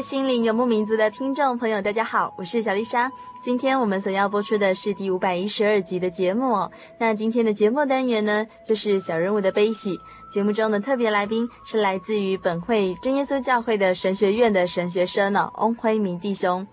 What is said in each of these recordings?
心灵游牧民族的听众朋友，大家好，我是小丽莎。今天我们所要播出的是第五百一十二集的节目。那今天的节目单元呢，就是小人物的悲喜。节目中的特别来宾是来自于本会真耶稣教会的神学院的神学生哦，翁辉明弟兄。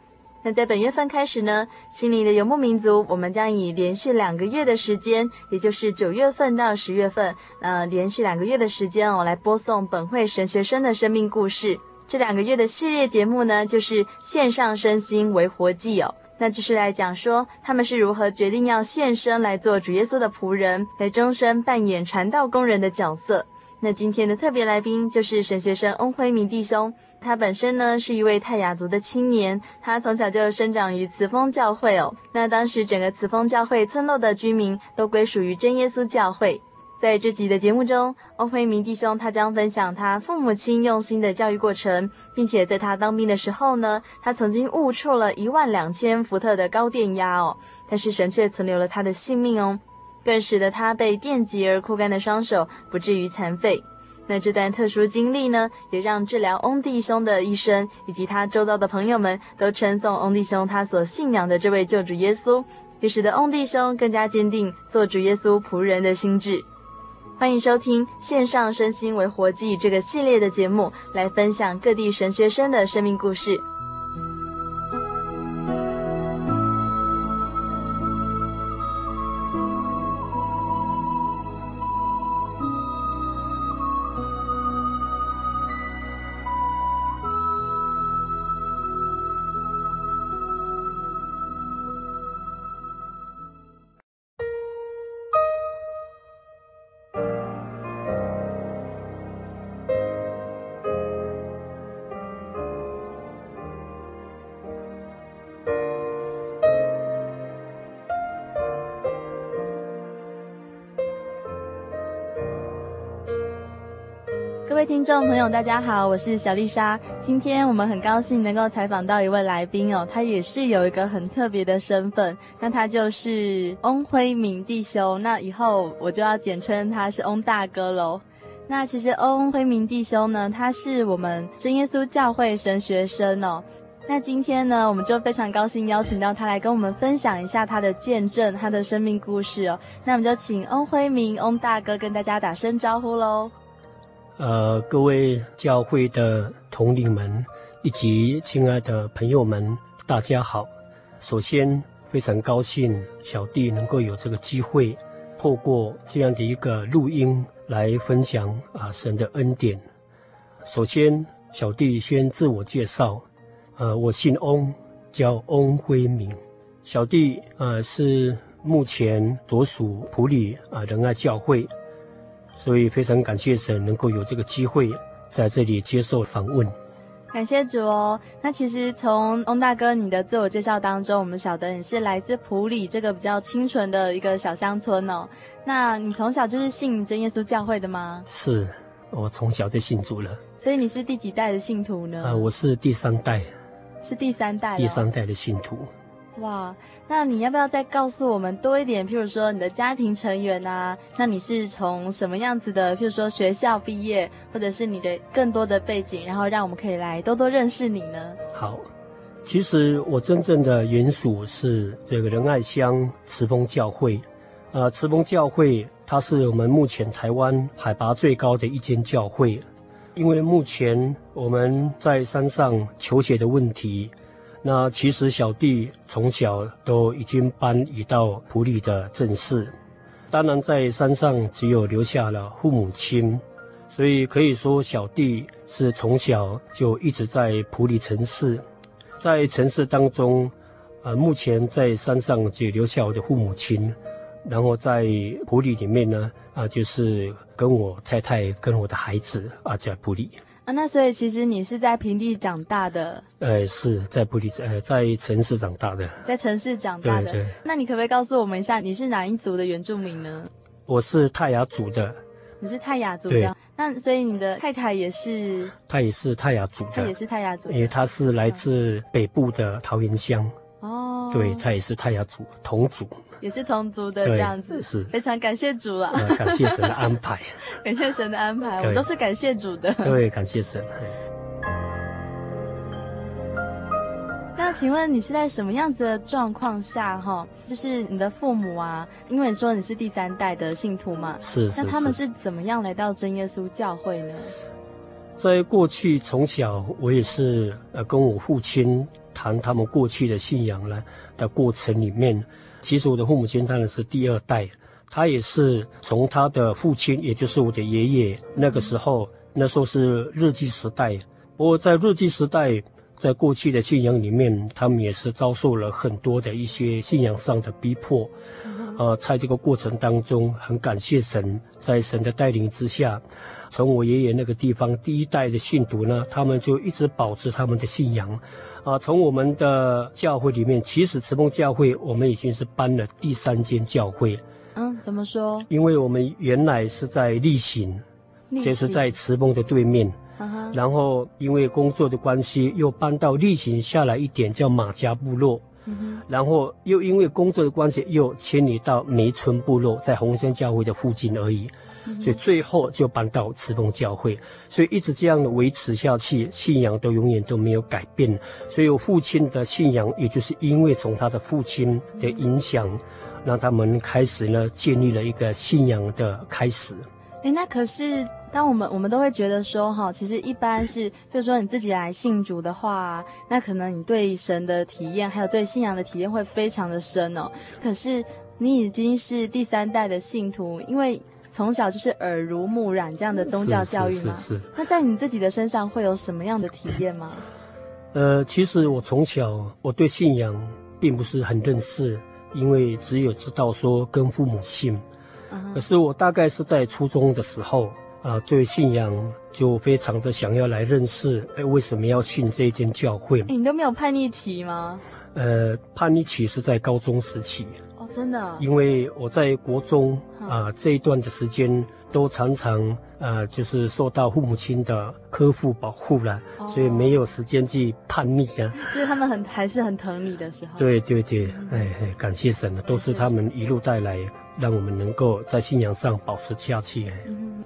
那在本月份开始呢，心灵的游牧民族，我们将以连续两个月的时间，也就是九月份到十月份，呃，连续两个月的时间哦，来播送本会神学生的生命故事。这两个月的系列节目呢，就是献上身心为活祭哦，那就是来讲说他们是如何决定要献身来做主耶稣的仆人，来终身扮演传道工人的角色。那今天的特别来宾就是神学生翁辉明弟兄，他本身呢是一位泰雅族的青年，他从小就生长于慈丰教会哦。那当时整个慈丰教会村落的居民都归属于真耶稣教会。在这集的节目中，欧辉明弟兄他将分享他父母亲用心的教育过程，并且在他当兵的时候呢，他曾经误触了一万两千伏特的高电压哦，但是神却存留了他的性命哦，更使得他被电击而枯干的双手不至于残废。那这段特殊经历呢，也让治疗翁弟兄的医生以及他周遭的朋友们都称颂翁弟兄他所信仰的这位救主耶稣，也使得翁弟兄更加坚定做主耶稣仆人的心志。欢迎收听《线上身心为活祭》这个系列的节目，来分享各地神学生的生命故事。位听众朋友，大家好，我是小丽莎。今天我们很高兴能够采访到一位来宾哦，他也是有一个很特别的身份，那他就是翁辉明弟兄。那以后我就要简称他是翁大哥喽。那其实翁辉明弟兄呢，他是我们真耶稣教会神学生哦。那今天呢，我们就非常高兴邀请到他来跟我们分享一下他的见证，他的生命故事哦。那我们就请翁辉明翁大哥跟大家打声招呼喽。呃，各位教会的同龄们以及亲爱的朋友们，大家好。首先，非常高兴小弟能够有这个机会，透过这样的一个录音来分享啊神的恩典。首先，小弟先自我介绍，呃，我姓翁，叫翁辉明。小弟呃是目前所属普里啊仁爱教会。所以非常感谢神能够有这个机会在这里接受访问，感谢主哦。那其实从翁大哥你的自我介绍当中，我们晓得你是来自普里这个比较清纯的一个小乡村哦。那你从小就是信真耶稣教会的吗？是，我从小就信主了。所以你是第几代的信徒呢？啊，我是第三代。是第三代。第三代的信徒。哇，那你要不要再告诉我们多一点？譬如说你的家庭成员啊，那你是从什么样子的？譬如说学校毕业，或者是你的更多的背景，然后让我们可以来多多认识你呢？好，其实我真正的原属是这个仁爱乡慈丰教会，呃，慈丰教会它是我们目前台湾海拔最高的一间教会，因为目前我们在山上求学的问题。那其实小弟从小都已经搬移到埔里的镇市，当然在山上只有留下了父母亲，所以可以说小弟是从小就一直在埔里城市，在城市当中，呃，目前在山上只留下我的父母亲，然后在埔里里面呢，啊，就是跟我太太跟我的孩子啊在埔里。啊，那所以其实你是在平地长大的？呃，是在埔里，呃，在城市长大的，在城市长大的。对对。那你可不可以告诉我们一下，你是哪一族的原住民呢？我是泰雅族的。你是泰雅族的？那所以你的太太也是？她也是泰雅族的。她也是泰雅族的。因为她是来自北部的桃源乡。哦。对，她也是泰雅族，同族。也是同族的这样子，是非常感谢主了。感谢神的安排，感谢神的安排，我们都是感谢主的。对，感谢神。那请问你是在什么样子的状况下哈？就是你的父母啊，因为你说你是第三代的信徒嘛，是是。那他们是怎么样来到真耶稣教会呢？在过去从小我也是呃跟我父亲谈他们过去的信仰呢的过程里面。其实我的父母亲当然是第二代，他也是从他的父亲，也就是我的爷爷，那个时候，那时候是日据时代。不过在日据时代，在过去的信仰里面，他们也是遭受了很多的一些信仰上的逼迫。呃，在这个过程当中，很感谢神，在神的带领之下。从我爷爷那个地方第一代的信徒呢，他们就一直保持他们的信仰，啊，从我们的教会里面，其实慈梦教会我们已经是搬了第三间教会。嗯，怎么说？因为我们原来是在例行，就是在慈梦的对面。嗯。然后因为工作的关系，又搬到例行下来一点，叫马家部落。嗯。然后又因为工作的关系，又迁移到梅村部落，在红山教会的附近而已。所以最后就搬到慈丰教会，所以一直这样的维持下去，信仰都永远都没有改变。所以我父亲的信仰，也就是因为从他的父亲的影响，让他们开始呢建立了一个信仰的开始。哎，那可是当我们我们都会觉得说，哈，其实一般是，就是说你自己来信主的话，那可能你对神的体验，还有对信仰的体验会非常的深哦。可是你已经是第三代的信徒，因为。从小就是耳濡目染这样的宗教教育吗？是是，是，是。那在你自己的身上会有什么样的体验吗？呃，其实我从小我对信仰并不是很认识，因为只有知道说跟父母信。Uh. 可是我大概是在初中的时候啊，对、呃、信仰就非常的想要来认识，哎，为什么要信这一间教会？你都没有叛逆期吗？呃，叛逆期是在高中时期。真的，因为我在国中啊、呃、这一段的时间，都常常呃就是受到父母亲的呵护保护了、哦，所以没有时间去叛逆啊。就是他们很还是很疼你的时候。对对对，哎哎，感谢神了，都是他们一路带来，让我们能够在信仰上保持下去。嗯，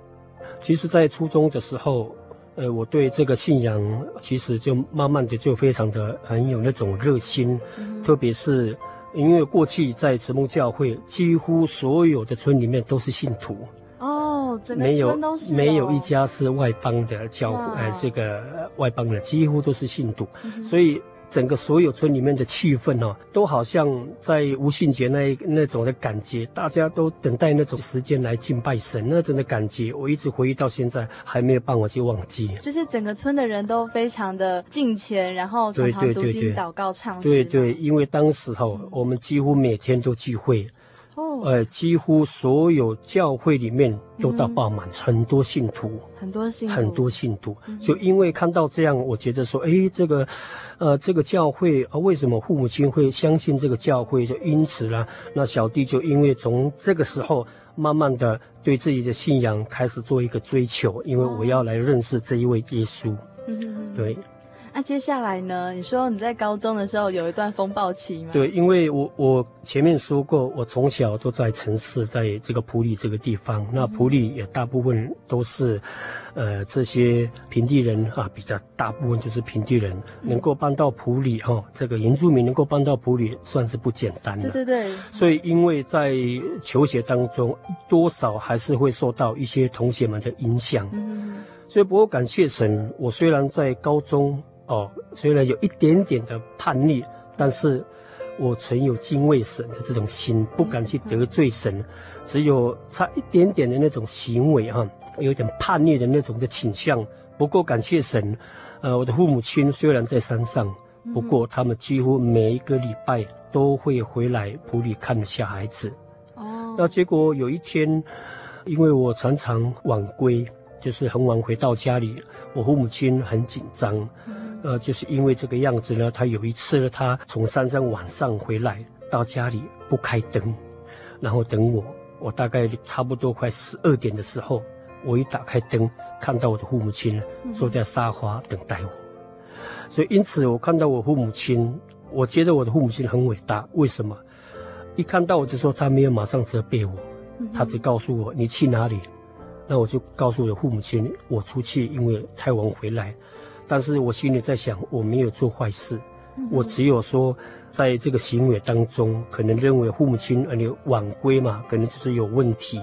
其实，在初中的时候，呃，我对这个信仰其实就慢慢的就非常的很有那种热心，嗯、特别是。因为过去在慈母教会，几乎所有的村里面都是信徒哦，整个村都是、哦、没有没有一家是外邦的教会，呃，这个外邦的几乎都是信徒，嗯、所以。整个所有村里面的气氛哦，都好像在无信节那那种的感觉，大家都等待那种时间来敬拜神那种的感觉，我一直回忆到现在还没有办法去忘记。就是整个村的人都非常的敬虔，然后常常读经祷告唱诗。对对，因为当时候我们几乎每天都聚会。哦，呃，几乎所有教会里面都到爆满，很多信徒，很多信徒，很多信徒。就因为看到这样，我觉得说，哎，这个，呃，这个教会啊，为什么父母亲会相信这个教会？就因此呢，那小弟就因为从这个时候，慢慢的对自己的信仰开始做一个追求，因为我要来认识这一位耶稣。嗯，对。那接下来呢？你说你在高中的时候有一段风暴期吗？对，因为我我前面说过，我从小都在城市，在这个普里这个地方。那普里也大部分都是，呃，这些平地人啊，比较大部分就是平地人，能够搬到普里哈、哦，这个原住民能够搬到普里，算是不简单的。对对对。所以，因为在求学当中，多少还是会受到一些同学们的影响。嗯。所以，不过感谢神，我虽然在高中。哦，虽然有一点点的叛逆，但是我存有敬畏神的这种心，不敢去得罪神，只有差一点点的那种行为哈，有点叛逆的那种的倾向。不过感谢神，呃，我的父母亲虽然在山上，不过他们几乎每一个礼拜都会回来普里看小孩子。哦，那结果有一天，因为我常常晚归，就是很晚回到家里，我父母亲很紧张。呃，就是因为这个样子呢，他有一次呢，他从山上晚上回来到家里不开灯，然后等我，我大概差不多快十二点的时候，我一打开灯，看到我的父母亲坐在沙发等待我，所以因此我看到我父母亲，我觉得我的父母亲很伟大。为什么？一看到我就说他没有马上责备我，他只告诉我你去哪里，那我就告诉我的父母亲我出去，因为太晚回来。但是我心里在想，我没有做坏事，我只有说，在这个行为当中，可能认为父母亲而你晚归嘛，可能就是有问题，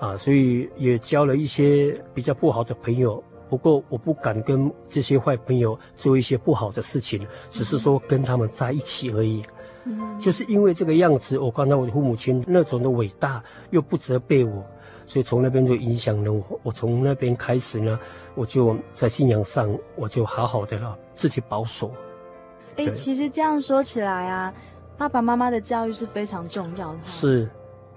啊，所以也交了一些比较不好的朋友。不过我不敢跟这些坏朋友做一些不好的事情，只是说跟他们在一起而已。就是因为这个样子，我看到我的父母亲那种的伟大，又不责备我。所以从那边就影响了我，我从那边开始呢，我就在信仰上，我就好好的了，自己保守。哎、欸，其实这样说起来啊，爸爸妈妈的教育是非常重要的。是，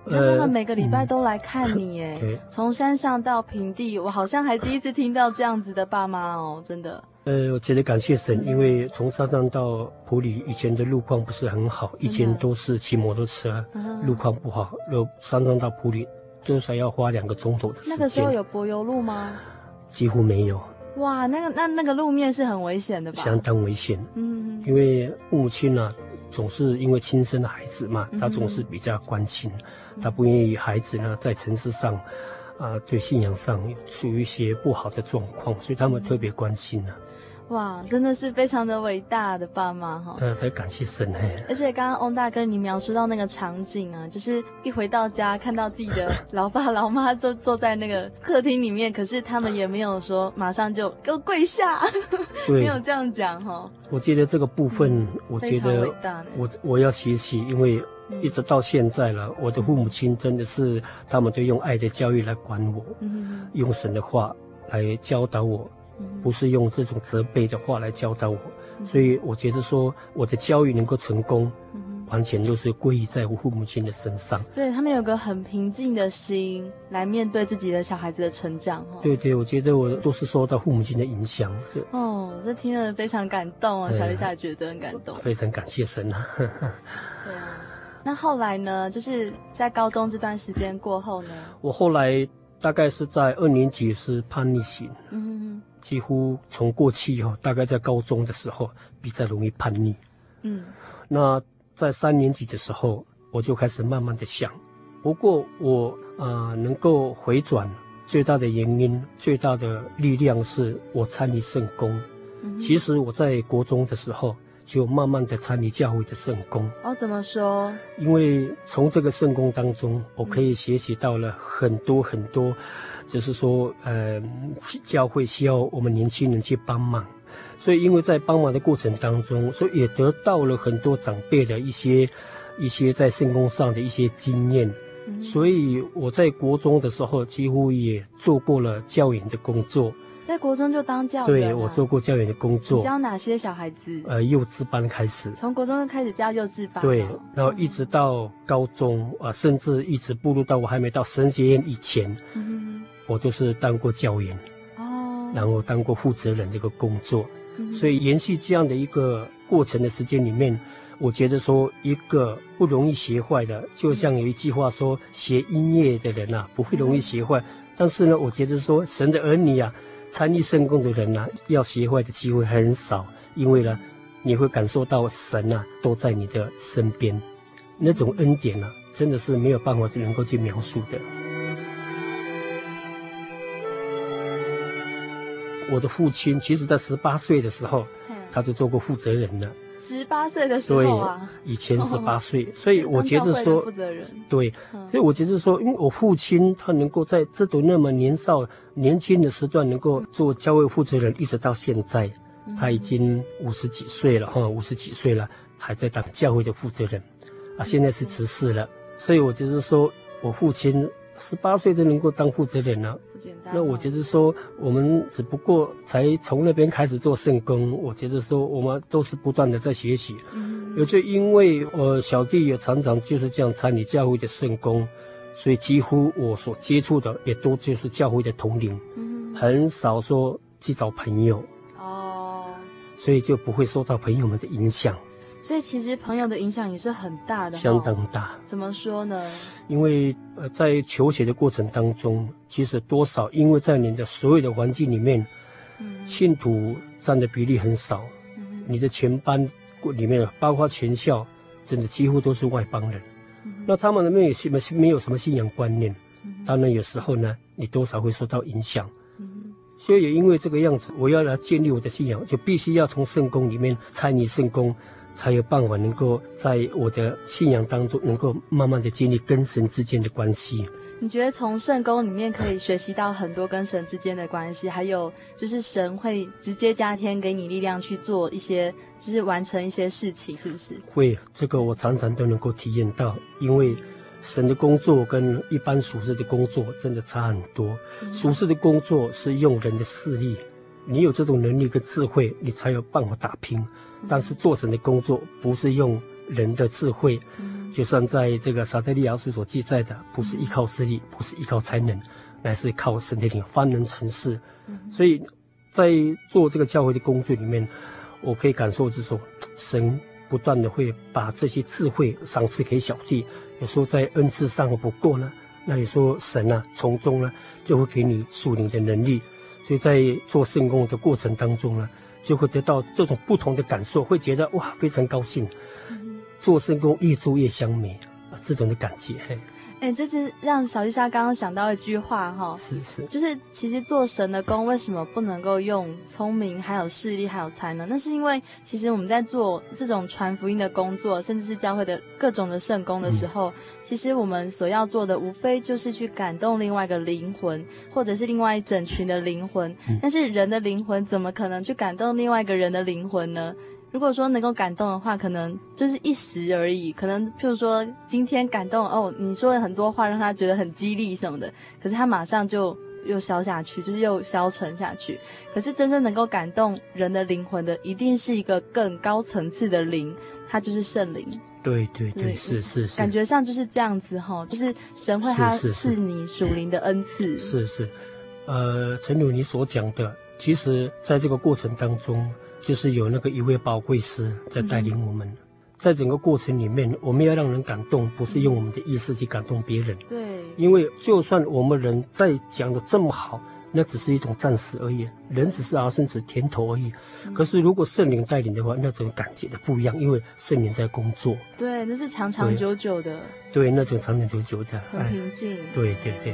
呃，他们每个礼拜都来看你，哎、嗯，从山上到平地，我好像还第一次听到这样子的爸妈哦，真的。呃，我觉得感谢神，因为从山上到普里，以前的路况不是很好，以前都是骑摩托车，路况不好，由山上到普里。多少要花两个钟头的时间。那个时候有柏油路吗？几乎没有。哇，那个那那个路面是很危险的吧？相当危险。嗯，因为母亲呢、啊，总是因为亲生的孩子嘛，她总是比较关心，嗯、他不愿意孩子呢在城市上，啊、呃，对信仰上处于一些不好的状况，所以他们特别关心呢、啊。哇，真的是非常的伟大的爸妈哈！呃，太感谢神哎。而且刚刚翁大哥你描述到那个场景啊，就是一回到家看到自己的老爸老妈就坐在那个客厅里面，可是他们也没有说马上就给我跪下，没有这样讲哈。我觉得这个部分，我觉得我我要学习，因为一直到现在了，我的父母亲真的是他们都用爱的教育来管我，嗯用神的话来教导我。不是用这种责备的话来教导我，所以我觉得说我的教育能够成功，完全都是归于在我父母亲的身上。对，他们有个很平静的心来面对自己的小孩子的成长。对对，我觉得我都是受到父母亲的影响。哦，这听了非常感动啊，小丽莎也觉得很感动。非常感谢神啊。对啊，那后来呢？就是在高中这段时间过后呢？我后来大概是在二年级是叛逆型。嗯哼哼。几乎从过去哈，大概在高中的时候比较容易叛逆。嗯，那在三年级的时候，我就开始慢慢的想。不过我啊、呃，能够回转最大的原因、最大的力量是我参与圣公。嗯，其实我在国中的时候就慢慢的参与教会的圣功。哦，怎么说？因为从这个圣功当中，我可以学习到了很多很多。就是说，呃，教会需要我们年轻人去帮忙，所以因为在帮忙的过程当中，所以也得到了很多长辈的一些一些在圣工上的一些经验。嗯。所以我在国中的时候，几乎也做过了教员的工作。在国中就当教员？对，我做过教员的工作。教哪些小孩子？呃，幼稚班开始。从国中就开始教幼稚班。对，然后一直到高中啊，呃，甚至一直步入到我还没到神学院以前。嗯我都是当过教员，哦，然后当过负责人这个工作，嗯，所以延续这样的一个过程的时间里面，我觉得说一个不容易学坏的，就像有一句话说，学音乐的人呐，啊，不会容易学坏，嗯，但是呢，我觉得说神的儿女啊，参与圣工的人呢、啊，要学坏的机会很少，因为呢，你会感受到神啊都在你的身边，那种恩典呢、啊，真的是没有办法能够去描述的。我的父亲其实在十八岁的时候，他就做过负责人了。十八岁的时候啊，以前十八岁，所以我觉得说，负责人。对，所以我觉得说，因为我父亲他能够在这种那么年少、年轻的时段能够做教会负责人，一直到现在，他已经五十几岁了哈，五十几岁了，还在当教会的负责人，啊，现在是执事了，所以我就是说我父亲。十八岁就能够当负责人了，不简单。那我觉得说，我们只不过才从那边开始做圣工。我觉得说，我们都是不断的在学习。嗯，也就因为我小弟也常常就是这样参与教会的圣工，所以几乎我所接触的也都就是教会的同龄，嗯，很少说去找朋友。哦，所以就不会受到朋友们的影响。所以其实朋友的影响也是很大的，相当大。怎么说呢？因为呃，在求学的过程当中，其实多少因为在你的所有的环境里面，嗯，信徒占的比例很少，嗯，你的全班里面，包括全校，真的几乎都是外邦人，嗯，那他们没有什么没有什么信仰观念，嗯，当然有时候呢，你多少会受到影响，嗯，所以也因为这个样子，我要来建立我的信仰，就必须要从圣宫里面参与圣工。才有办法能够在我的信仰当中，能够慢慢的建立跟神之间的关系。你觉得从圣工里面可以学习到很多跟神之间的关系，还有就是神会直接加添给你力量去做一些，就是完成一些事情，是不是？会，这个我常常都能够体验到，因为神的工作跟一般属世的工作真的差很多。嗯。属世的工作是用人的势力，你有这种能力跟智慧，你才有办法打拼。但是做神的工作不是用人的智慧，嗯、就像在这个撒特利亚书所记载的，不是依靠势力，不是依靠才能，乃是靠神的灵方能成事。嗯、所以，在做这个教会的工作里面，我可以感受就是说，神不断的会把这些智慧赏赐给小弟。有时候在恩赐上不够呢，那你说神呢、啊，从中呢就会给你属灵的能力。所以在做圣工的过程当中呢。就会得到这种不同的感受，会觉得哇，非常高兴。嗯、做圣工越做越香美啊，这种的感觉嘿。哎，这是让小丽莎刚刚想到一句话哈，是是，就是其实做神的工为什么不能够用聪明、还有势力、还有才能？那是因为其实我们在做这种传福音的工作，甚至是教会的各种的圣工的时候，嗯、其实我们所要做的无非就是去感动另外一个灵魂，或者是另外一整群的灵魂。嗯、但是人的灵魂怎么可能去感动另外一个人的灵魂呢？如果说能够感动的话，可能就是一时而已。可能譬如说今天感动哦，你说了很多话让他觉得很激励什么的，可是他马上就又消下去，就是又消沉下去。可是真正能够感动人的灵魂的，一定是一个更高层次的灵，它就是圣灵。对对对，对是是是，感觉上就是这样子哈，就是神会他赐你属灵的恩赐。是是，呃，陈如你所讲的，其实在这个过程当中。就是有那个一位宝贵师在带领我们，在整个过程里面，我们要让人感动，不是用我们的意思去感动别人。对，因为就算我们人再讲的这么好，那只是一种暂时而已，人只是啊，甚至甜头而已。可是如果圣灵带领的话，那种感觉的不一样，因为圣灵在工作。对，那是长长久久的。对，那种长长久久的，很平静。对对对。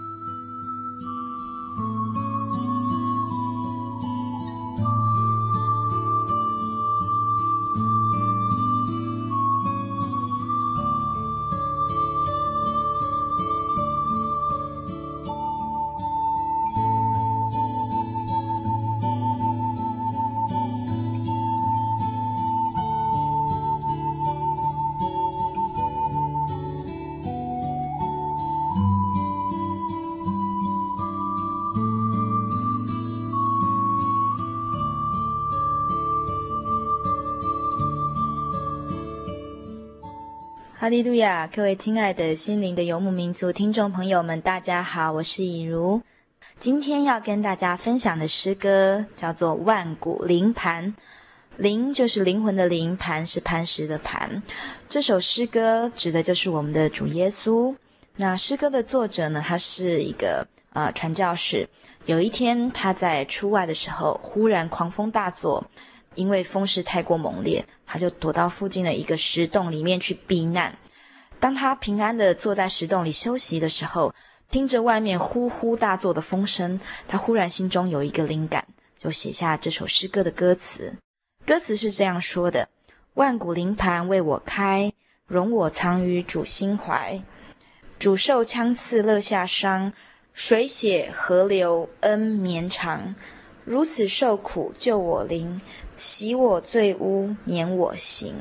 利路亚！各位亲爱的心灵的游牧民族听众朋友们，大家好，我是以如。今天要跟大家分享的诗歌叫做《万古灵盘》，灵就是灵魂的灵，盘是磐石的磐。这首诗歌指的就是我们的主耶稣。那诗歌的作者呢，他是一个呃传教士。有一天他在出外的时候，忽然狂风大作。因为风势太过猛烈，他就躲到附近的一个石洞里面去避难。当他平安地坐在石洞里休息的时候，听着外面呼呼大作的风声，他忽然心中有一个灵感，就写下这首诗歌的歌词。歌词是这样说的：“万古灵盘为我开，容我藏于主心怀。主受枪刺肋下伤，水血河流恩绵长。如此受苦救我灵。”洗我罪污，免我刑。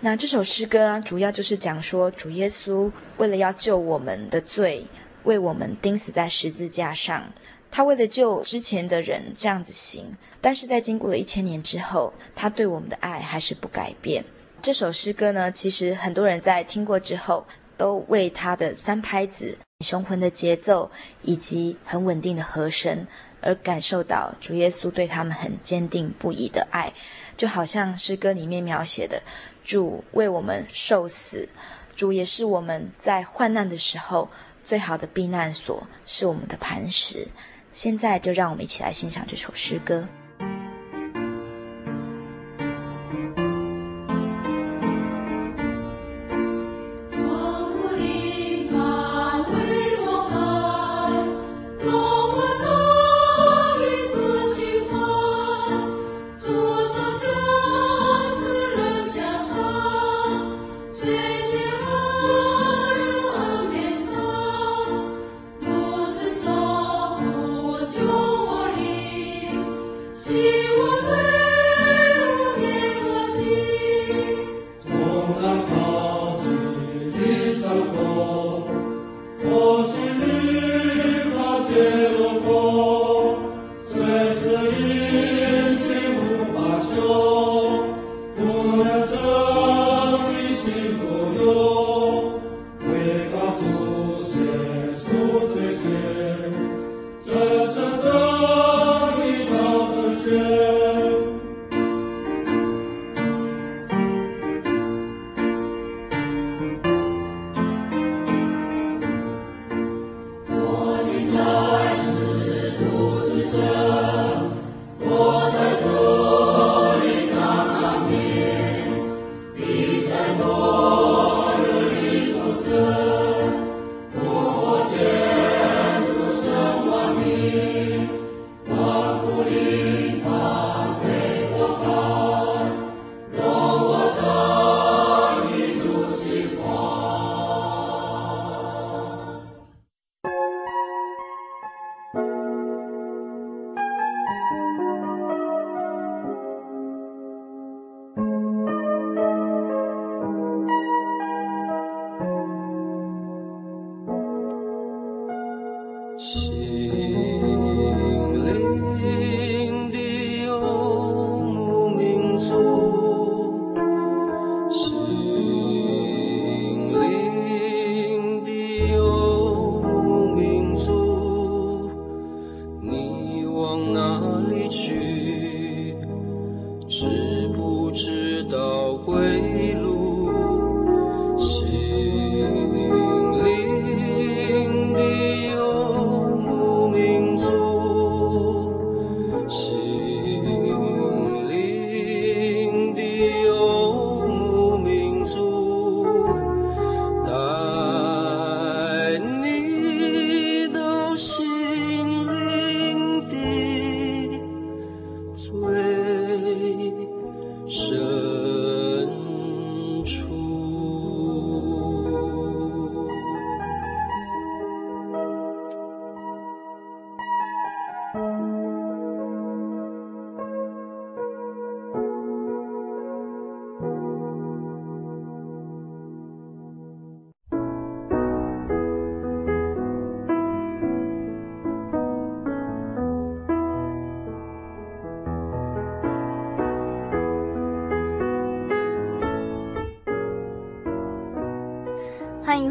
那这首诗歌，主要就是讲说，主耶稣为了要救我们的罪，为我们钉死在十字架上。他为了救之前的人这样子行，但是在经过了一千年之后，他对我们的爱还是不改变。这首诗歌呢，其实很多人在听过之后，都为他的三拍子、雄浑的节奏以及很稳定的和声。而感受到主耶稣对他们很坚定不移的爱，就好像诗歌里面描写的，主为我们受死，主也是我们在患难的时候最好的避难所，是我们的磐石。现在就让我们一起来欣赏这首诗歌。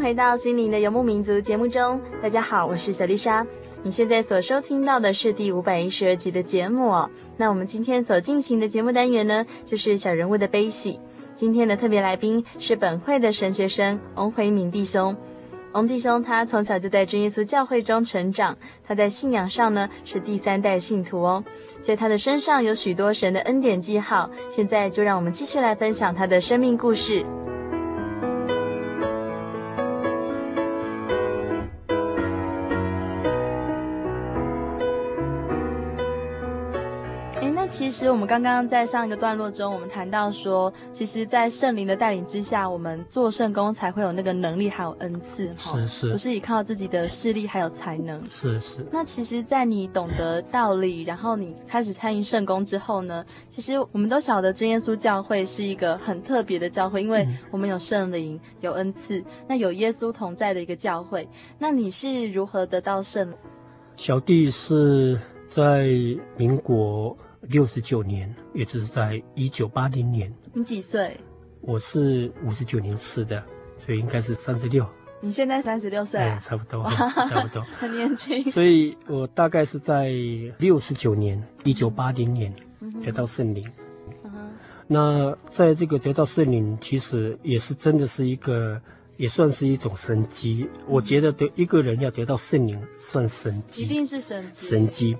回到《心灵的游牧民族》节目中，大家好，我是小丽莎。你现在所收听到的是第五百一十二集的节目。那我们今天所进行的节目单元呢，就是小人物的悲喜。今天的特别来宾是本会的神学生翁辉明弟兄。翁弟兄他从小就在真耶稣教会中成长，他在信仰上呢是第三代信徒哦，在他的身上有许多神的恩典记号。现在就让我们继续来分享他的生命故事。其实我们刚刚在上一个段落中，我们谈到说，其实，在圣灵的带领之下，我们做圣工才会有那个能力，还有恩赐，是是，不是依靠自己的势力还有才能，是是。那其实，在你懂得道理，然后你开始参与圣工之后呢，其实我们都晓得真耶稣教会是一个很特别的教会，因为我们有圣灵，有恩赐，那有耶稣同在的一个教会。那你是如何得到圣？小弟是在民国。六十九年，也就是在一九八零年。你几岁？我是五十九年次的，所以应该是三十六。你现在三十六岁？哎，差不多，差不多，很年轻。所以我大概是在六十九年，一九八零年得到圣灵。嗯。那在这个得到圣灵，其实也是真的是一个，也算是一种神机。嗯、我觉得得一个人要得到圣灵，算神机，一定是神迹。神迹。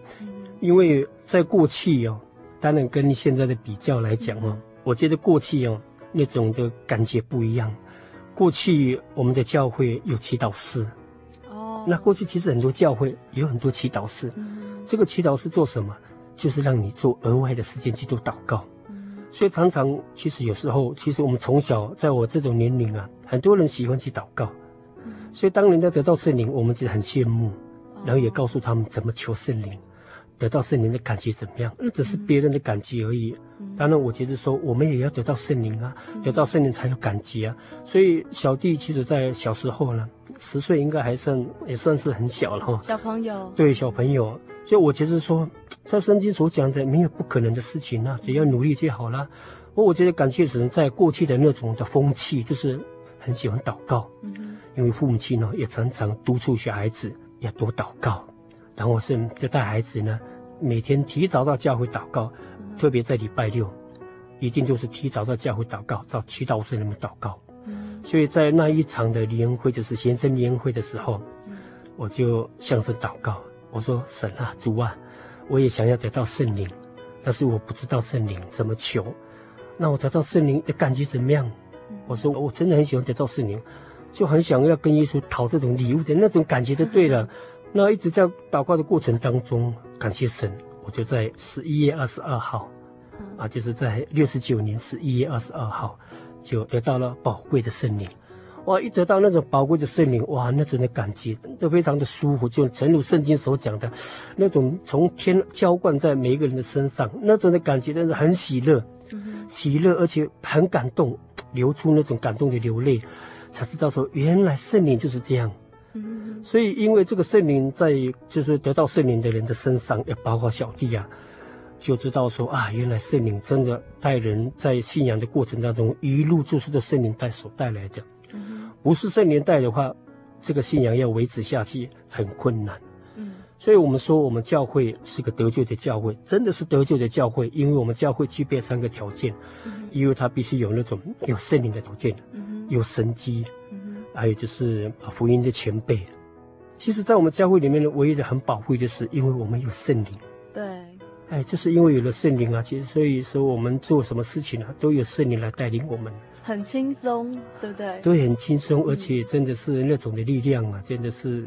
因为在过去哦，当然跟现在的比较来讲哦，我觉得过去哦那种的感觉不一样。过去我们的教会有祈祷室，哦，那过去其实很多教会也有很多祈祷室，这个祈祷室做什么？就是让你做额外的时间去做祷告。所以常常其实有时候，其实我们从小在我这种年龄啊，很多人喜欢去祷告。所以当人家得到圣灵，我们就很羡慕，然后也告诉他们怎么求圣灵。得到圣灵的感激怎么样？那只是别人的感激而已。当然，我觉得说我们也要得到圣灵啊，得到圣灵才有感激啊。所以小弟其实，在小时候呢，十岁应该还算也算是很小了哈。小朋友。对，小朋友。所以我觉得说，在圣经所讲的没有不可能的事情啊，只要努力就好了。我我觉得感谢神，在过去的那种的风气，就是很喜欢祷告。嗯。因为父母亲呢，也常常督促小孩子要多祷告。然后是就带孩子呢，每天提早到教会祷告，特别在礼拜六，一定就是提早到教会祷告，到祈祷室里面祷告。所以在那一场的联欢会，就是先生联欢会的时候，我就向神祷告，我说神啊，主啊，我也想要得到圣灵，但是我不知道圣灵怎么求。那我得到圣灵的感觉怎么样？我说我真的很喜欢得到圣灵，就很想要跟耶稣讨这种礼物的那种感觉就对了。那一直在祷告的过程当中，感谢神，我就在十一月二十二号，啊，就是在六十九年十一月二十二号，就得到了宝贵的圣灵。哇，一得到那种宝贵的圣灵，哇，那种的感觉都非常的舒服，就正如圣经所讲的，那种从天浇灌在每一个人的身上，那种的感觉真的很喜乐，喜乐而且很感动，流出那种感动的流泪，才知道说原来圣灵就是这样。所以因为这个圣灵在就是得到圣灵的人的身上，也包括小弟啊，就知道说啊，原来圣灵真的带人在信仰的过程当中，一路就是的圣灵带所带来的，不是圣灵带的话，这个信仰要维持下去很困难。所以我们说，我们教会是个得救的教会，真的是得救的教会，因为我们教会具备三个条件，因为它必须有那种有圣灵的条件，有神迹，还有就是福音的前辈。其实，在我们教会里面呢，唯一的很宝贵的是，因为我们有圣灵。对，哎，就是因为有了圣灵啊，其实所以说我们做什么事情啊，都有圣灵来带领我们，很轻松，对不对？对，很轻松，而且真的是那种的力量啊，真的是。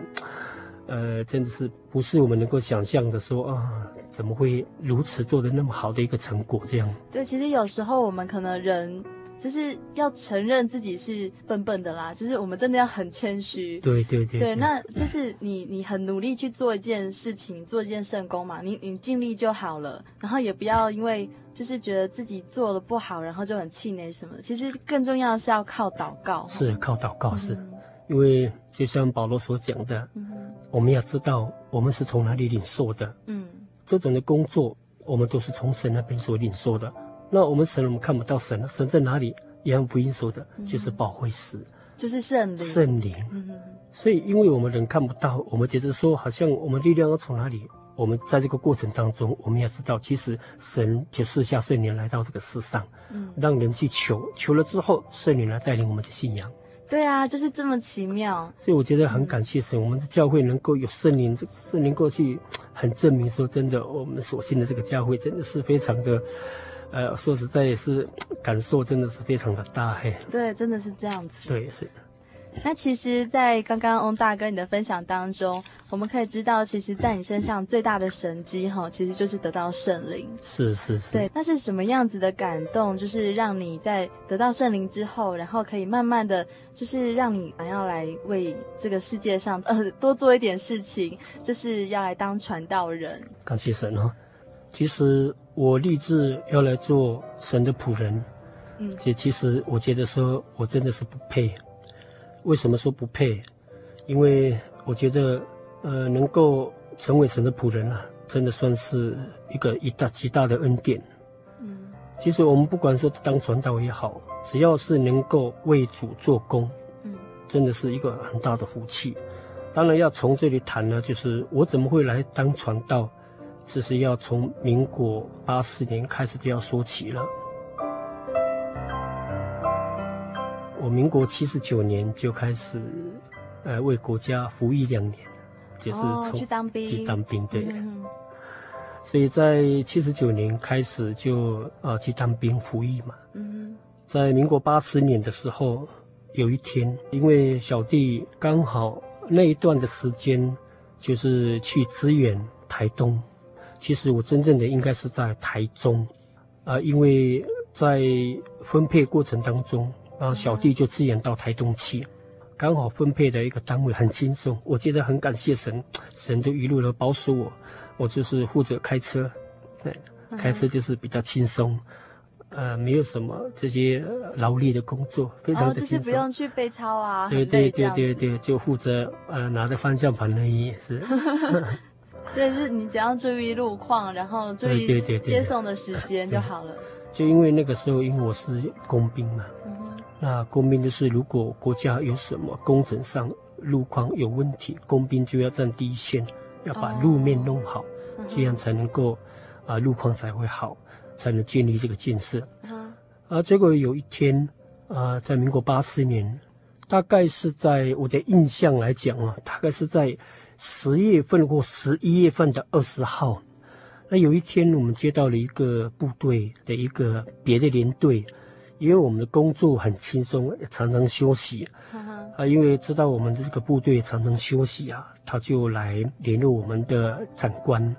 呃，真的是不是我们能够想象的说啊，怎么会如此做的那么好的一个成果？这样。对，其实有时候我们可能人就是要承认自己是笨笨的啦，就是我们真的要很谦虚。对对对。对，那就是你你很努力去做一件事情，做一件圣功嘛，你你尽力就好了，然后也不要因为就是觉得自己做的不好，然后就很气馁什么的。其实更重要的是要靠祷告。是靠祷告，是。嗯因为就像保罗所讲的，嗯、我们要知道我们是从哪里领受的。嗯，这种的工作我们都是从神那边所领受的。那我们神我们看不到神，神在哪里？约翰福音说的，就是保惠师，就是圣灵。圣灵。嗯。所以，因为我们人看不到，我们觉得说好像我们力量要从哪里？我们在这个过程当中，我们要知道，其实神就是下圣灵来到这个世上，嗯，让人去求，求了之后，圣灵来带领我们的信仰。对啊，就是这么奇妙，所以我觉得很感谢神，嗯、我们的教会能够有圣灵，这圣灵过去很证明说，真的，我们所信的这个教会真的是非常的，呃，说实在也是 感受真的是非常的大嘿。对，真的是这样子。对，是。那其实，在刚刚翁大哥你的分享当中，我们可以知道，其实，在你身上最大的神迹哈，其实就是得到圣灵。是是是。对，那是什么样子的感动？就是让你在得到圣灵之后，然后可以慢慢的就是让你想要来为这个世界上呃多做一点事情，就是要来当传道人。感谢神啊！其实我立志要来做神的仆人，嗯，这其实我觉得说我真的是不配。为什么说不配？因为我觉得，呃，能够成为神的仆人啊，真的算是一个一大极大的恩典。嗯，其实我们不管说当传道也好，只要是能够为主做工，嗯，真的是一个很大的福气。当然要从这里谈呢，就是我怎么会来当传道，这是要从民国八十年开始就要说起了。我民国七十九年就开始，呃，为国家服役两年，就是从去当兵，去当兵，对。嗯、所以在七十九年开始就啊、呃、去当兵服役嘛。嗯。在民国八十年的时候，有一天，因为小弟刚好那一段的时间就是去支援台东，其实我真正的应该是在台中，啊、呃，因为在分配过程当中。然后小弟就支援到台东去，刚好分配的一个单位很轻松，我觉得很感谢神，神都一路的保守我，我就是负责开车，对，开车就是比较轻松，呃，没有什么这些劳力的工作，非常的轻松。哦，就是不用去背操啊，对对对对对，就负责呃拿着方向盘而已，是。就是你只要注意路况，然后注意接送的时间就好了。就因为那个时候，因为我是工兵嘛。那工兵就是，如果国家有什么工程上路况有问题，工兵就要站第一线，要把路面弄好，哦、这样才能够，啊、呃，路况才会好，才能建立这个建设。啊，啊，结果有一天，啊、呃，在民国八四年，大概是在我的印象来讲啊，大概是在十月份或十一月份的二十号，那有一天我们接到了一个部队的一个别的连队。因为我们的工作很轻松，常常休息，啊，因为知道我们的这个部队常常休息啊，他就来联络我们的长官，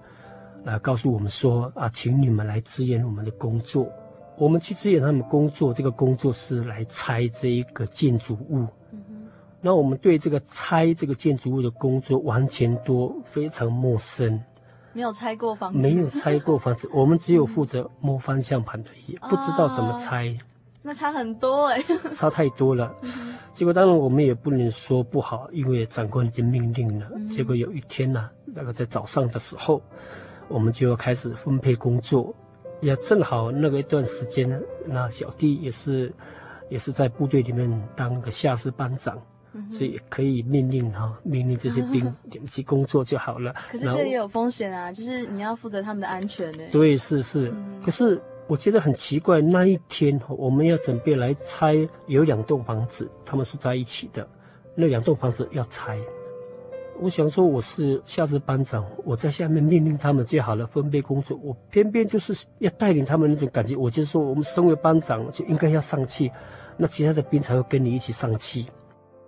来告诉我们说啊，请你们来支援我们的工作。我们去支援他们工作，这个工作是来拆这一个建筑物。那我们对这个拆这个建筑物的工作完全都非常陌生，没有拆过房子，没有拆过房子，我们只有负责摸方向盘而已，不知道怎么拆。那差很多哎、欸，差太多了。结果当然我们也不能说不好，因为长官已经命令了。嗯、结果有一天呢、啊，大概在早上的时候，我们就要开始分配工作，也正好那个一段时间，那小弟也是也是在部队里面当个下士班长。所以可以命令哈，命令这些兵你们去工作就好了。可是这也有风险啊，就是你要负责他们的安全呢。对，是是。嗯、可是我觉得很奇怪，那一天我们要准备来拆，有两栋房子，他们是在一起的，那两栋房子要拆。我想说我是下次班长，我在下面命令他们就好了，分配工作。我偏偏就是要带领他们那种感觉，我就说我们身为班长就应该要上去，那其他的兵才会跟你一起上去。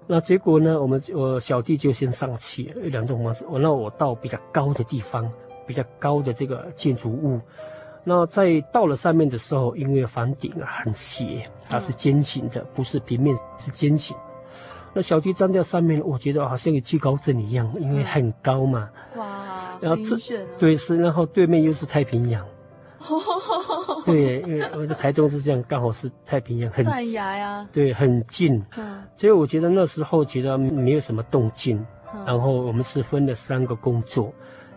那结果呢？我们我小弟就先上去两栋房子，我那我到比较高的地方，比较高的这个建筑物。那在到了上面的时候，因为房顶啊很斜，它是尖形的，不是平面，是尖形。那小弟站在上面，我觉得好像有惧高症一样，因为很高嘛。哇！然后这对是，然后对面又是太平洋。对，因为我在台中是这样，刚好是太平洋，很近呀，对，很近。嗯，所以我觉得那时候觉得没有什么动静。嗯，然后我们是分了三个工作，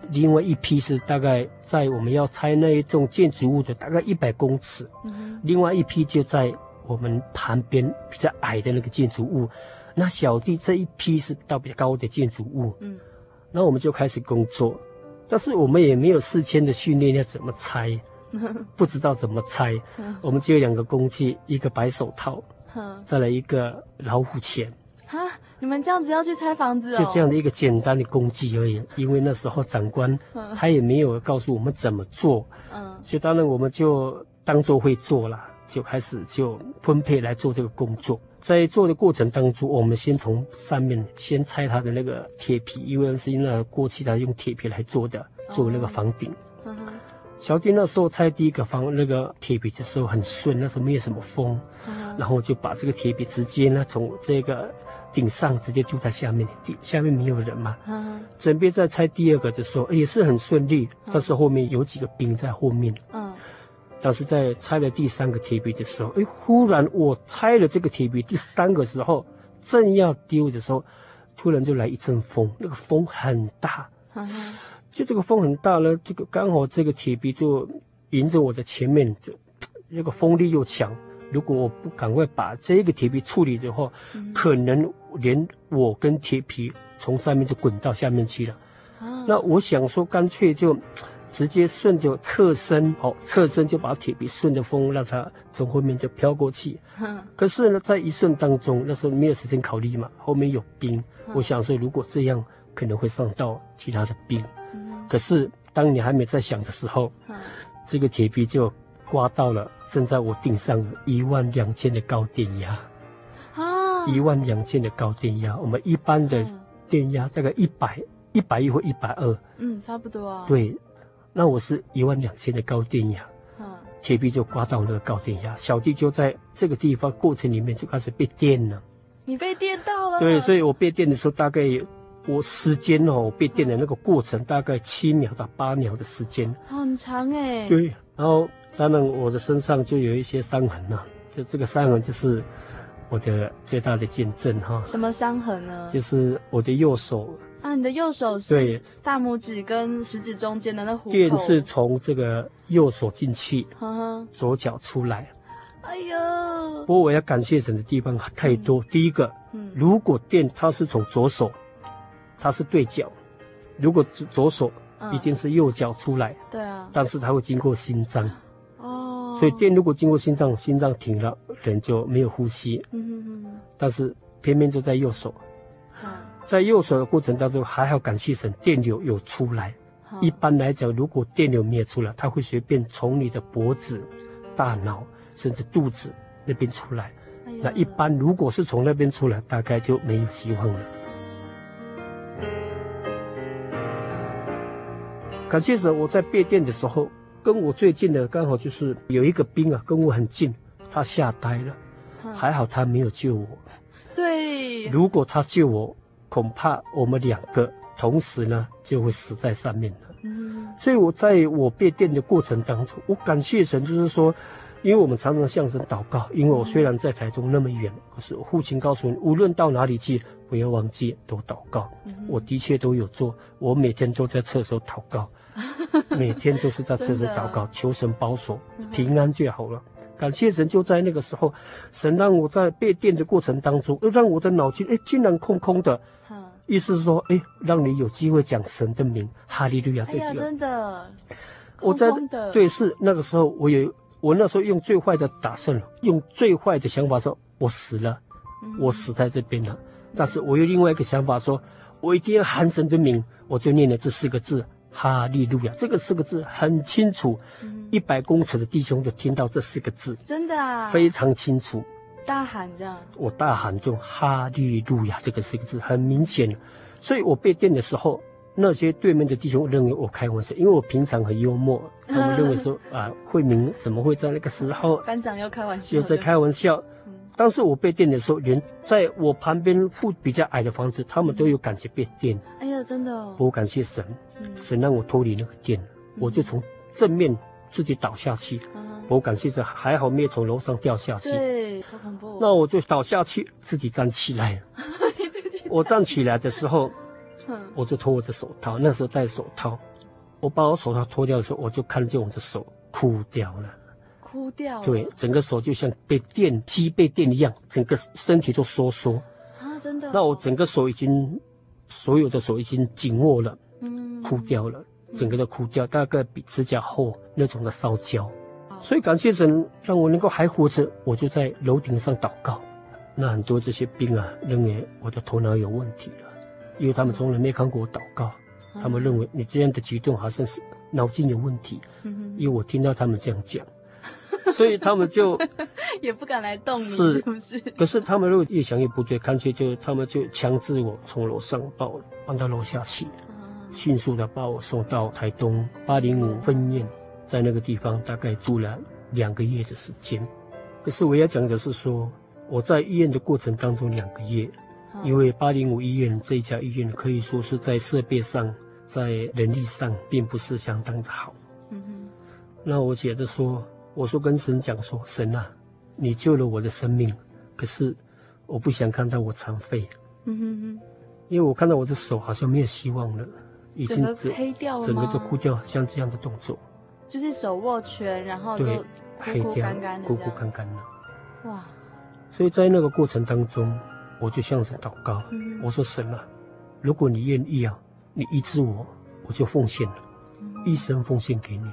另外一批是大概在我们要拆那一栋建筑物的大概一百公尺，嗯，另外一批就在我们旁边比较矮的那个建筑物。那小弟这一批是到比较高的建筑物，嗯，那我们就开始工作，但是我们也没有事先的训练要怎么拆。不知道怎么拆，我们只有两个工具，一个白手套，再来一个老虎钳。哈，你们这样子要去拆房子哦？就这样的一个简单的工具而已。因为那时候长官他也没有告诉我们怎么做，嗯，所以当然我们就当做会做了，就开始就分配来做这个工作。在做的过程当中，我们先从上面先拆它的那个铁皮，因为是那过去他用铁皮来做的，做那个房顶。小弟那时候拆第一个房那个铁皮的时候很顺，那时候没有什么风，嗯、然后就把这个铁皮直接呢从这个顶上直接丢在下面，底下面没有人嘛。嗯、准备再拆第二个的时候也是很顺利，嗯、但是后面有几个兵在后面。嗯，但是在拆了第三个铁皮的时候，哎，忽然我拆了这个铁皮第三个时候，正要丢的时候，突然就来一阵风，那个风很大。嗯就这个风很大呢，这个刚好这个铁皮就迎着我的前面，就这个风力又强。如果我不赶快把这个铁皮处理的话，嗯、可能连我跟铁皮从上面就滚到下面去了。啊、那我想说，干脆就直接顺着侧身，哦侧身就把铁皮顺着风让它从后面就飘过去。嗯、可是呢，在一瞬当中，那时候没有时间考虑嘛，后面有冰，嗯、我想说如果这样可能会伤到其他的兵。可是，当你还没在想的时候，嗯、这个铁皮就刮到了正在我顶上一万两千的高电压，啊，一万两千的高电压。我们一般的电压大概一百、一百一或一百二，嗯，差不多啊。对，那我是一万两千的高电压，嗯，铁皮就刮到那个高电压，小弟就在这个地方过程里面就开始被电了。你被电到了？对，所以我被电的时候大概。我时间哦，我被电的那个过程大概七秒到八秒的时间，很长哎。对，然后当然我的身上就有一些伤痕了，就这个伤痕就是我的最大的见证哈。什么伤痕呢？就是我的右手啊，你的右手是对大拇指跟食指中间的那虎口。电是从这个右手进去，呵呵左脚出来。哎呦！不过我要感谢神的地方太多。嗯、第一个，嗯，如果电它是从左手。它是对角，如果左左手一定是右脚出来，对啊，但是它会经过心脏，哦，所以电如果经过心脏，心脏停了，人就没有呼吸，嗯嗯嗯，但是偏偏就在右手，在右手的过程当中，还好感谢神，电流有出来。一般来讲，如果电流没有出来，它会随便从你的脖子、大脑甚至肚子那边出来。那一般如果是从那边出来，大概就没有希望了。感谢神，我在被电的时候，跟我最近的刚好就是有一个兵啊，跟我很近，他吓呆了，还好他没有救我。对，如果他救我，恐怕我们两个同时呢就会死在上面了。嗯，所以我在我被电的过程当中，我感谢神，就是说，因为我们常常向神祷告，因为我虽然在台中那么远，可是我父亲告诉你，无论到哪里去，不要忘记都祷告。我的确都有做，我每天都在厕所祷告，每天都是在厕所祷告，求神保守平安就好了。感谢神，就在那个时候，神让我在被电的过程当中，又让我的脑筋哎竟然空空的，意思是说哎，让你有机会讲神的名，哈利路亚这几个。哎呀，真的，我在对是那个时候，我有我那时候用最坏的打算，用最坏的想法说，我死了，我死在这边了。但是我有另外一个想法说，我一定要喊神的名，我就念了这四个字。哈利路亚，这个四个字很清楚，一百公尺的弟兄就听到这四个字，真的啊，非常清楚。大喊这样，我大喊就哈利路亚这个四个字很明显，所以我被电的时候，那些对面的弟兄认为我开玩笑，因为我平常很幽默，他们认为说啊，慧明怎么会在那个时候？班长又开玩笑，又在开玩笑。当时我被电的时候，连在我旁边户比较矮的房子，他们都有感觉被电。哎呀，真的哦！我感谢神，神让我脱离那个电，我就从正面自己倒下去。我感谢神，还好没有从楼上掉下去。对，好恐怖。那我就倒下去，自己站起来。我站起来的时候，我就脱我的手套，那时候戴手套。我把我手套脱掉的时候，我就看见我的手枯掉了。枯掉，对，整个手就像被电击被电一样，整个身体都收缩啊，真的、哦。那我整个手已经，所有的手已经紧握了，嗯，枯掉了，整个都枯掉，大概比指甲厚那种的烧焦。嗯、所以感谢神让我能够还活着，我就在楼顶上祷告。那很多这些兵啊，认为我的头脑有问题了，因为他们从来没看过我祷告，嗯、他们认为你这样的举动好像是脑筋有问题。嗯哼，因为我听到他们这样讲。所以他们就 也不敢来动你，是不是？可是他们如果越想越不对，干脆就他们就强制我从楼上把我搬到楼下去，迅速的把我送到台东八零五分院，在那个地方大概住了两个月的时间。可是我要讲的是说，我在医院的过程当中两个月，因为八零五医院这一家医院可以说是在设备上、在人力上并不是相当的好。嗯哼，那我觉得说。我说跟神讲说，神啊，你救了我的生命，可是我不想看到我残废，嗯哼哼，因为我看到我的手好像没有希望了，已经黑掉了，整个都枯掉，像这样的动作，就是手握拳，然后就枯枯干干的，哇！所以在那个过程当中，我就向神祷告，嗯、我说神啊，如果你愿意啊，你医治我，我就奉献了，嗯、一生奉献给你。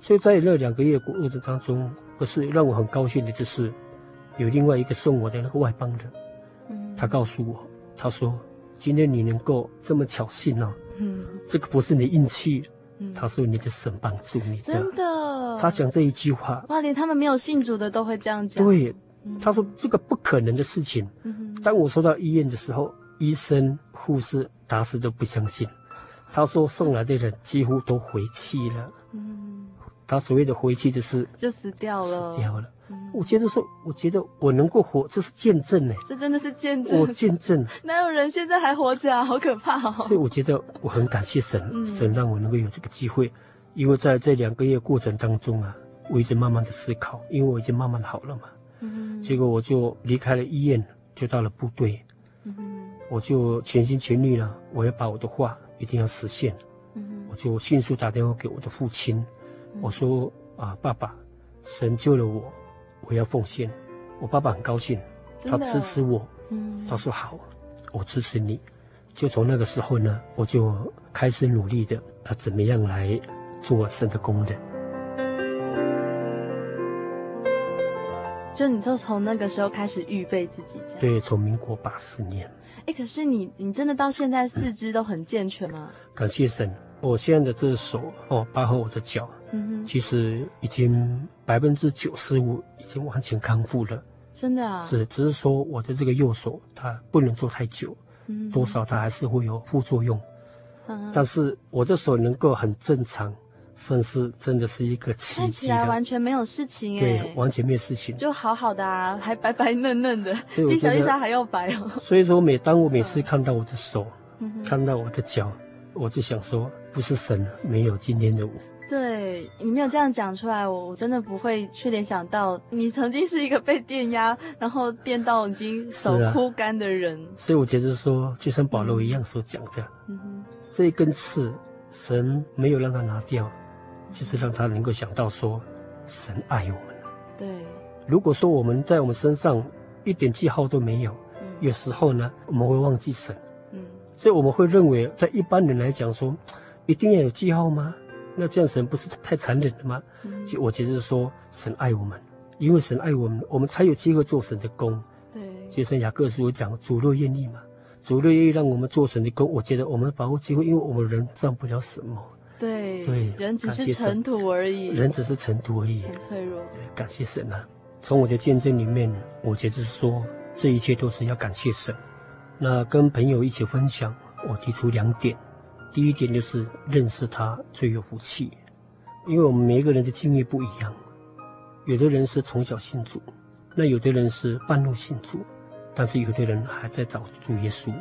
所以在那两个月过日子当中，可是让我很高兴的就是，有另外一个送我的那个外邦人，嗯，他告诉我，他说，今天你能够这么巧幸哦，嗯，这个不是你运气，嗯，他说你的神帮助你的，真的，他讲这一句话，哇，连他们没有信主的都会这样讲，对，他说这个不可能的事情，嗯，当我说到医院的时候，医生、护士打死都不相信，他说送来的人几乎都回去了，嗯。他所谓的回去的是就死掉了，死掉了。嗯、我觉得说，我觉得我能够活，这是见证呢。这真的是见证。我见证。哪有人现在还活着啊？好可怕哦！所以我觉得我很感谢神，嗯、神让我能够有这个机会。因为在这两个月过程当中啊，我一直慢慢的思考，因为我已经慢慢好了嘛。嗯。结果我就离开了医院，就到了部队。嗯。我就全心全力了，我要把我的话一定要实现。嗯。我就迅速打电话给我的父亲。我说啊，爸爸，神救了我，我要奉献。我爸爸很高兴，他支持我。嗯，他说好，我支持你。就从那个时候呢，我就开始努力的啊，怎么样来做神的工人。就你就从那个时候开始预备自己，这样。对，从民国八四年。哎，可是你，你真的到现在四肢都很健全吗？感谢神。我现在的这只手哦，包括我的脚，嗯哼，其实已经百分之九十五已经完全康复了。真的啊？是，只是说我的这个右手它不能做太久，嗯，多少它还是会有副作用。嗯，但是我的手能够很正常，算是真的是一个奇迹。看起来完全没有事情哎，对，完全没有事情，就好好的啊，还白白嫩嫩的，比小丽莎还要白哦。所以说，每当我每次看到我的手，嗯，看到我的脚。我就想说，不是神没有今天的我。对，你没有这样讲出来，我我真的不会去联想到你曾经是一个被电压，然后电到已经手枯干的人。啊、所以我觉得说，就像保罗一样所讲的，嗯，这一根刺，神没有让他拿掉，就是让他能够想到说，神爱我们。对，如果说我们在我们身上一点记号都没有，嗯、有时候呢，我们会忘记神。嗯，所以我们会认为，在一般人来讲说，一定要有记号吗？那这样神不是太残忍了吗？就、嗯、我觉得是说神爱我们，因为神爱我们，我们才有机会做神的工。对，就像雅各书讲，主若愿意嘛，主若愿意让我们做神的工，我觉得我们把握机会，因为我们人上不了什么。对对，人只是尘土而已。人只是尘土而已，很脆弱。对，感谢神啊！从我的见证里面，我觉得是说这一切都是要感谢神。那跟朋友一起分享，我提出两点。第一点就是认识他最有福气，因为我们每一个人的经历不一样，有的人是从小信主，那有的人是半路信主，但是有的人还在找主耶稣。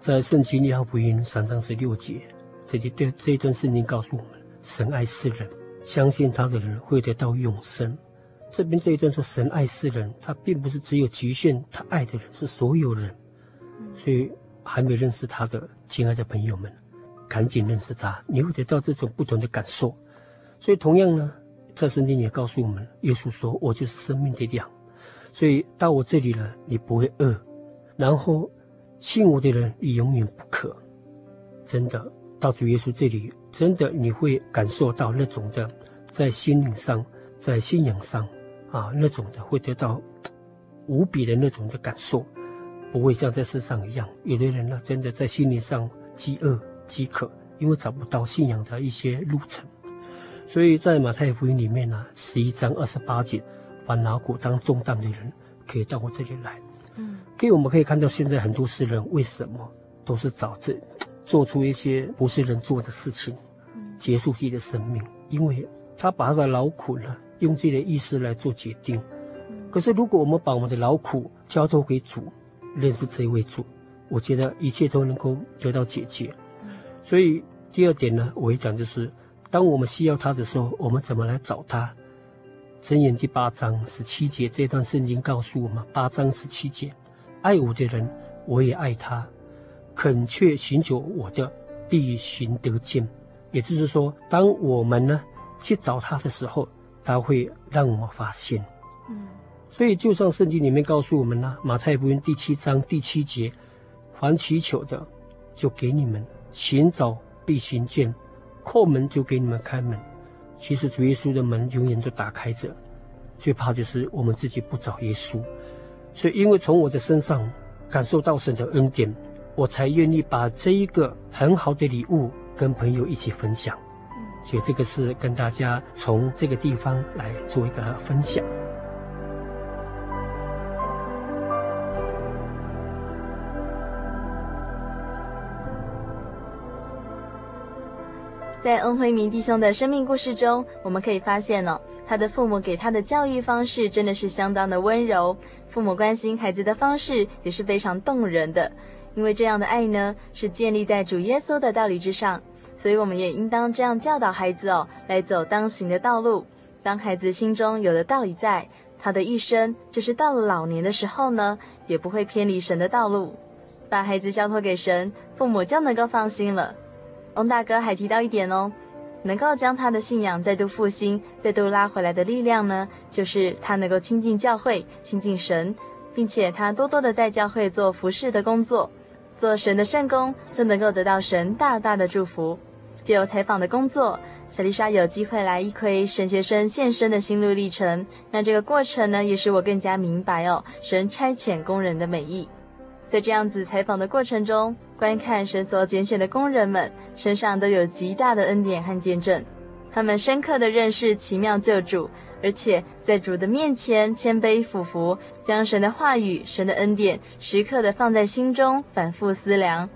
在圣经约翰福音三章十六节，这里对这一段圣经告诉我们：神爱世人，相信他的人会得到永生。这边这一段说神爱世人，他并不是只有局限他爱的人，是所有人。所以还没认识他的亲爱的朋友们。赶紧认识他，你会得到这种不同的感受。所以同样呢，在圣经也告诉我们，耶稣说：“我就是生命的粮。”所以到我这里了，你不会饿。然后信我的人，你永远不渴。真的，到主耶稣这里，真的你会感受到那种的，在心灵上，在信仰上啊，那种的会得到 无比的那种的感受，不会像在世上一样。有的人呢，真的在心灵上饥饿。饥渴，因为找不到信仰的一些路程，所以在马太福音里面呢，十一章二十八节，把脑骨当重担的人，可以到我这里来。嗯，所以我们可以看到，现在很多世人为什么都是找这做出一些不是人做的事情，结束自己的生命，因为他把他的劳苦呢，用自己的意识来做决定。可是如果我们把我们的劳苦交托给主，认识这一位主，我觉得一切都能够得到解决。所以第二点呢，我会讲就是，当我们需要他的时候，我们怎么来找他？箴言第八章十七节这段圣经告诉我们，八章十七节，爱我的人，我也爱他；恳切寻求我的，必寻得见。也就是说，当我们呢去找他的时候，他会让我们发现。嗯，所以就像圣经里面告诉我们呢，马太福音第七章第七节，凡祈求的，就给你们。寻找必寻见，叩门就给你们开门。其实主耶稣的门永远都打开着，最怕就是我们自己不找耶稣。所以，因为从我的身上感受到神的恩典，我才愿意把这一个很好的礼物跟朋友一起分享。所以，这个是跟大家从这个地方来做一个分享。在恩辉明弟兄的生命故事中，我们可以发现哦，他的父母给他的教育方式真的是相当的温柔，父母关心孩子的方式也是非常动人的。因为这样的爱呢，是建立在主耶稣的道理之上，所以我们也应当这样教导孩子哦，来走当行的道路。当孩子心中有了道理在，他的一生就是到了老年的时候呢，也不会偏离神的道路。把孩子交托给神，父母就能够放心了。翁大哥还提到一点哦，能够将他的信仰再度复兴、再度拉回来的力量呢，就是他能够亲近教会、亲近神，并且他多多的在教会做服侍的工作，做神的圣工，就能够得到神大大的祝福。借由采访的工作，小丽莎有机会来一窥神学生献身的心路历程。那这个过程呢，也使我更加明白哦，神差遣工人的美意。在这样子采访的过程中，观看神所拣选的工人们身上都有极大的恩典和见证，他们深刻的认识奇妙救主，而且在主的面前谦卑俯伏，将神的话语、神的恩典时刻的放在心中，反复思量。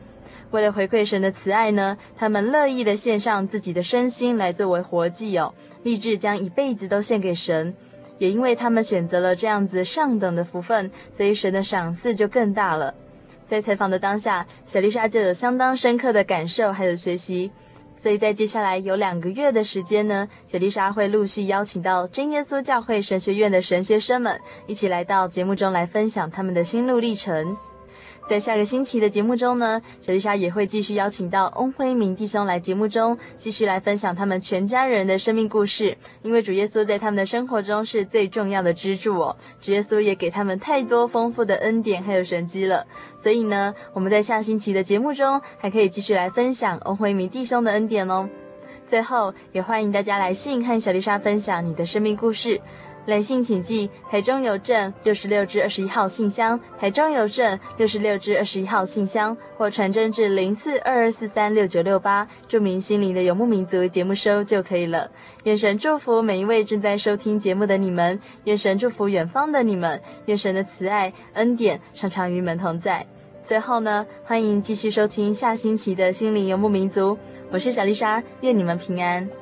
为了回馈神的慈爱呢，他们乐意的献上自己的身心来作为活祭哦，立志将一辈子都献给神。也因为他们选择了这样子上等的福分，所以神的赏赐就更大了。在采访的当下，小丽莎就有相当深刻的感受还有学习。所以在接下来有两个月的时间呢，雪莉莎会陆续邀请到真耶稣教会神学院的神学生们一起来到节目中来分享他们的心路历程。在下个星期的节目中呢，小丽莎也会继续邀请到翁辉明弟兄来节目中继续来分享他们全家人的生命故事。因为主耶稣在他们的生活中是最重要的支柱哦，主耶稣也给他们太多丰富的恩典还有神迹了。所以呢，我们在下星期的节目中还可以继续来分享翁辉明弟兄的恩典哦。最后，也欢迎大家来信和小丽莎分享你的生命故事。来信请寄台中邮政六十六至二十一号信箱，台中邮政六十六至二十一号信箱，或传真至零四二二四三六九六八，注明心灵的游牧民族节目收就可以了。愿神祝福每一位正在收听节目的你们，愿神祝福远方的你们，愿神的慈爱恩典常常与你们同在。最后呢，欢迎继续收听下星期的心灵游牧民族，我是小丽莎，愿你们平安。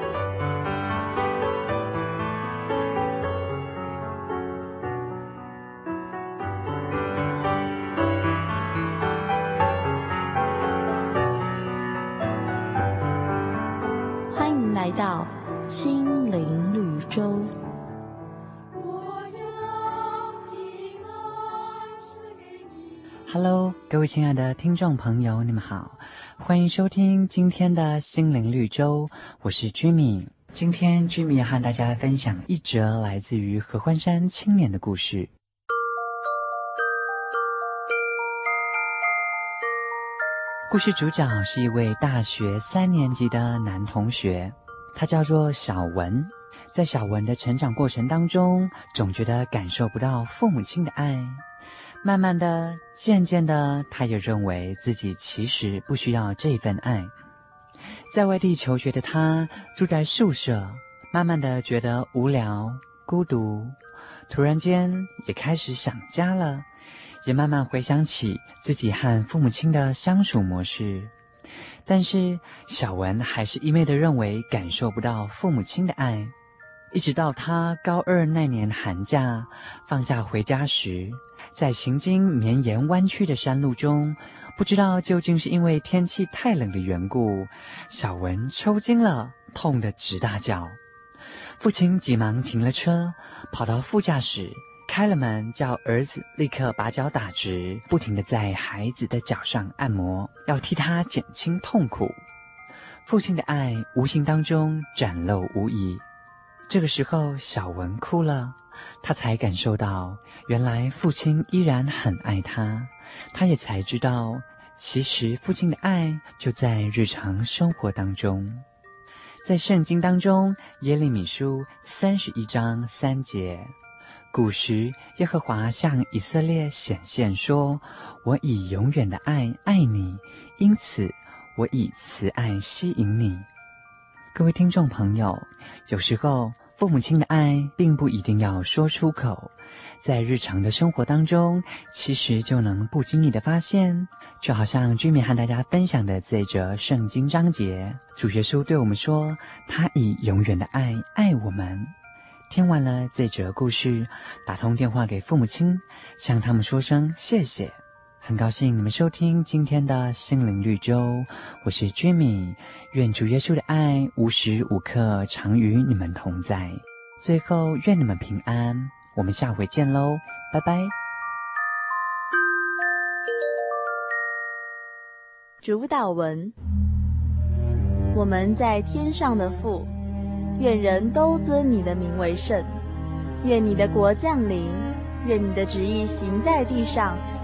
Hello，各位亲爱的听众朋友，你们好，欢迎收听今天的心灵绿洲，我是 Jimmy。今天 Jimmy 要和大家分享一则来自于合欢山青年的故事。故事主角是一位大学三年级的男同学，他叫做小文。在小文的成长过程当中，总觉得感受不到父母亲的爱。慢慢的，渐渐的，他也认为自己其实不需要这份爱。在外地求学的他，住在宿舍，慢慢的觉得无聊、孤独，突然间也开始想家了，也慢慢回想起自己和父母亲的相处模式。但是小文还是一昧的认为感受不到父母亲的爱，一直到他高二那年寒假放假回家时。在行经绵延弯曲的山路中，不知道究竟是因为天气太冷的缘故，小文抽筋了，痛得直大叫。父亲急忙停了车，跑到副驾驶，开了门，叫儿子立刻把脚打直，不停地在孩子的脚上按摩，要替他减轻痛苦。父亲的爱无形当中展露无遗。这个时候，小文哭了。他才感受到，原来父亲依然很爱他。他也才知道，其实父亲的爱就在日常生活当中。在圣经当中，耶利米书三十一章三节，古时耶和华向以色列显现说：“我以永远的爱爱你，因此我以慈爱吸引你。”各位听众朋友，有时候。父母亲的爱并不一定要说出口，在日常的生活当中，其实就能不经意的发现。就好像居民和大家分享的这则圣经章节，主耶稣对我们说：“他以永远的爱爱我们。”听完了这则故事，打通电话给父母亲，向他们说声谢谢。很高兴你们收听今天的心灵绿洲，我是 Jimmy，愿主耶稣的爱无时无刻常与你们同在。最后，愿你们平安，我们下回见喽，拜拜。主导文：我们在天上的父，愿人都尊你的名为圣，愿你的国降临，愿你的旨意行在地上。